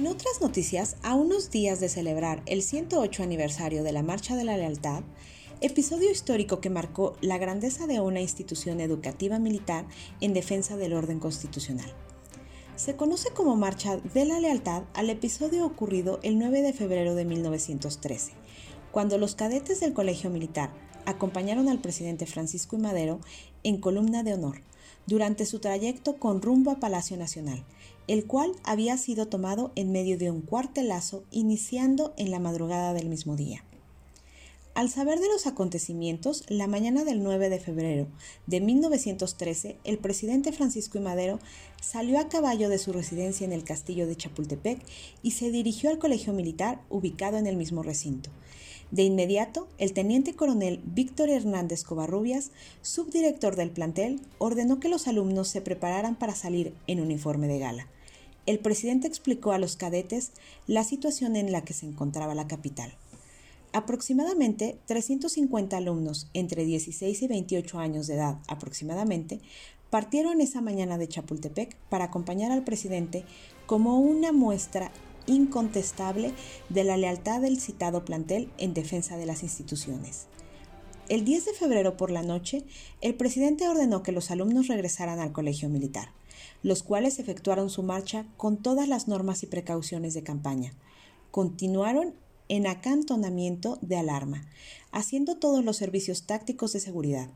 malas noticias, a unos días de celebrar el 108 aniversario de la Marcha de la Lealtad, episodio histórico que marcó la grandeza de una institución educativa militar en defensa del orden constitucional. Se conoce como Marcha de la Lealtad al episodio ocurrido el 9 de febrero de 1913, cuando los cadetes del Colegio Militar acompañaron al presidente Francisco I. Madero en columna de honor durante su trayecto con rumbo a Palacio Nacional, el cual había sido tomado en medio de un cuartelazo iniciando en la madrugada del mismo día. Al saber de los acontecimientos, la mañana del 9 de febrero de 1913, el presidente Francisco I. Madero salió a caballo de su residencia en el castillo de Chapultepec y se dirigió al colegio militar ubicado en el mismo recinto. De inmediato, el teniente coronel Víctor Hernández Covarrubias, subdirector del plantel, ordenó que los alumnos se prepararan para salir en uniforme de gala. El presidente explicó a los cadetes la situación en la que se encontraba la capital. Aproximadamente 350 alumnos entre 16 y 28 años de edad aproximadamente partieron esa mañana de Chapultepec para acompañar al presidente como una muestra incontestable de la lealtad del citado plantel en defensa de las instituciones. El 10 de febrero por la noche, el presidente ordenó que los alumnos regresaran al colegio militar, los cuales efectuaron su marcha con todas las normas y precauciones de campaña. Continuaron en acantonamiento de alarma, haciendo todos los servicios tácticos de seguridad,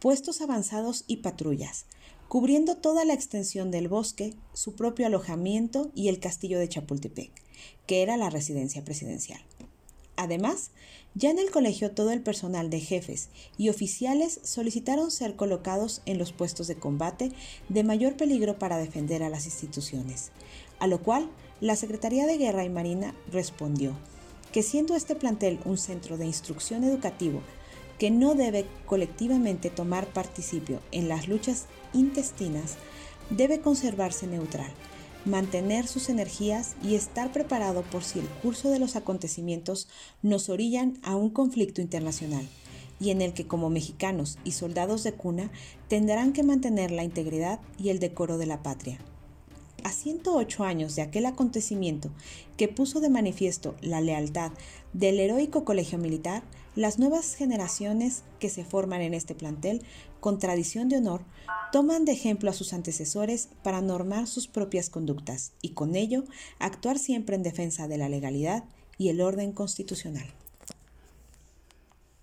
puestos avanzados y patrullas, cubriendo toda la extensión del bosque, su propio alojamiento y el castillo de Chapultepec, que era la residencia presidencial. Además, ya en el colegio todo el personal de jefes y oficiales solicitaron ser colocados en los puestos de combate de mayor peligro para defender a las instituciones, a lo cual la Secretaría de Guerra y Marina respondió que siendo este plantel un centro de instrucción educativo que no debe colectivamente tomar participio en las luchas intestinas, debe conservarse neutral, mantener sus energías y estar preparado por si el curso de los acontecimientos nos orillan a un conflicto internacional, y en el que como mexicanos y soldados de cuna tendrán que mantener la integridad y el decoro de la patria a 108 años de aquel acontecimiento que puso de manifiesto la lealtad del heroico colegio militar, las nuevas generaciones que se forman en este plantel, con tradición de honor, toman de ejemplo a sus antecesores para normar sus propias conductas y con ello actuar siempre en defensa de la legalidad y el orden constitucional.